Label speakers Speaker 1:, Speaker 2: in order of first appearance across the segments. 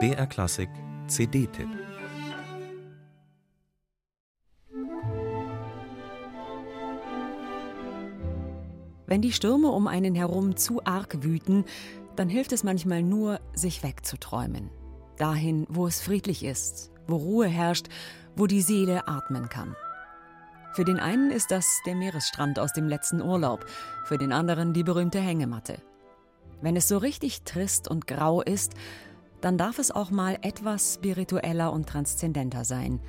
Speaker 1: BR Klassik CD-Tipp
Speaker 2: Wenn die Stürme um einen herum zu arg wüten, dann hilft es manchmal nur, sich wegzuträumen. Dahin, wo es friedlich ist, wo Ruhe herrscht, wo die Seele atmen kann. Für den einen ist das der Meeresstrand aus dem letzten Urlaub, für den anderen die berühmte Hängematte. Wenn es so richtig trist und grau ist, dann darf es auch mal etwas spiritueller und transzendenter sein,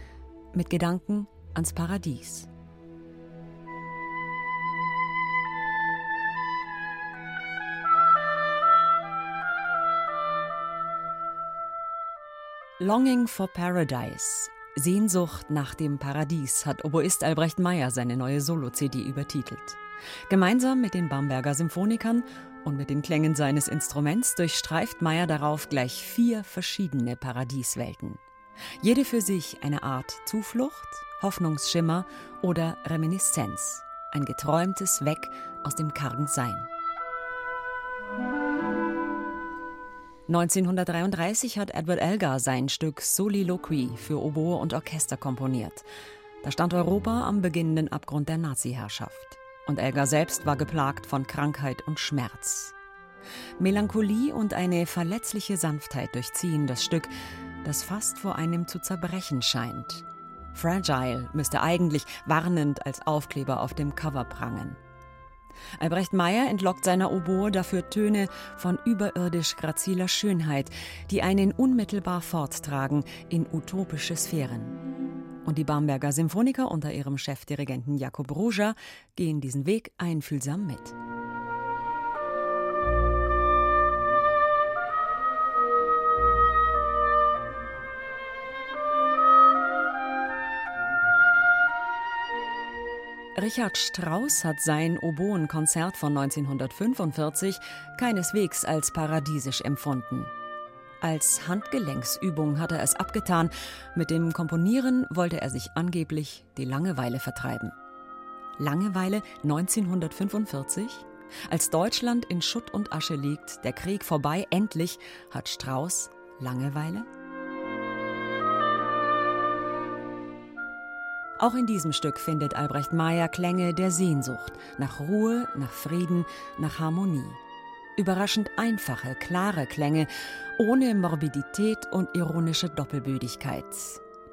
Speaker 2: mit Gedanken ans Paradies. Longing for Paradise. Sehnsucht nach dem Paradies hat Oboist Albrecht Meyer seine neue Solo-CD übertitelt. Gemeinsam mit den Bamberger Symphonikern und mit den Klängen seines Instruments durchstreift Meyer darauf gleich vier verschiedene Paradieswelten. Jede für sich eine Art Zuflucht, Hoffnungsschimmer oder Reminiszenz. Ein geträumtes Weg aus dem kargen Sein. 1933 hat Edward Elgar sein Stück Soliloquy für Oboe und Orchester komponiert. Da stand Europa am beginnenden Abgrund der Nazi-Herrschaft. Und Elgar selbst war geplagt von Krankheit und Schmerz. Melancholie und eine verletzliche Sanftheit durchziehen das Stück, das fast vor einem zu zerbrechen scheint. Fragile müsste eigentlich warnend als Aufkleber auf dem Cover prangen. Albrecht Meyer entlockt seiner Oboe dafür Töne von überirdisch graziler Schönheit, die einen unmittelbar forttragen in utopische Sphären. Und die Bamberger Symphoniker unter ihrem Chefdirigenten Jakob Ruja gehen diesen Weg einfühlsam mit. Richard Strauss hat sein Oboenkonzert von 1945 keineswegs als paradiesisch empfunden. Als Handgelenksübung hat er es abgetan, mit dem Komponieren wollte er sich angeblich die Langeweile vertreiben. Langeweile 1945? Als Deutschland in Schutt und Asche liegt, der Krieg vorbei, endlich hat Strauss Langeweile? Auch in diesem Stück findet Albrecht Meyer Klänge der Sehnsucht nach Ruhe, nach Frieden, nach Harmonie. Überraschend einfache, klare Klänge, ohne Morbidität und ironische Doppelbödigkeit,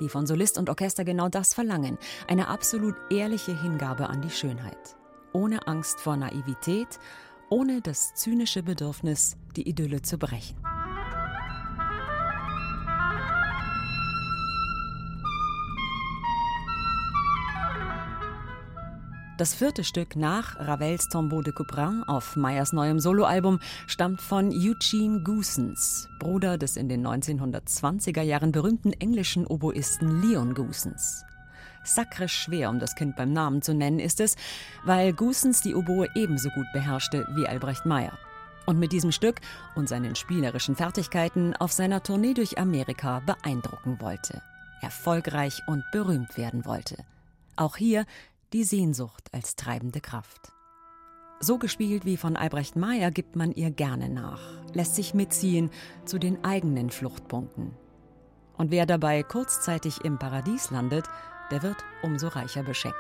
Speaker 2: die von Solist und Orchester genau das verlangen, eine absolut ehrliche Hingabe an die Schönheit, ohne Angst vor Naivität, ohne das zynische Bedürfnis, die Idylle zu brechen. Das vierte Stück nach Ravels Tombeau de Couperin auf Meyers neuem Soloalbum stammt von Eugene Goosens, Bruder des in den 1920er Jahren berühmten englischen Oboisten Leon Goosens. Sakre schwer, um das Kind beim Namen zu nennen, ist es, weil Goosens die Oboe ebenso gut beherrschte wie Albrecht Meyer. Und mit diesem Stück und seinen spielerischen Fertigkeiten auf seiner Tournee durch Amerika beeindrucken wollte. Erfolgreich und berühmt werden wollte. Auch hier die Sehnsucht als treibende Kraft. So gespielt wie von Albrecht Meyer gibt man ihr gerne nach, lässt sich mitziehen zu den eigenen Fluchtpunkten. Und wer dabei kurzzeitig im Paradies landet, der wird umso reicher beschenkt.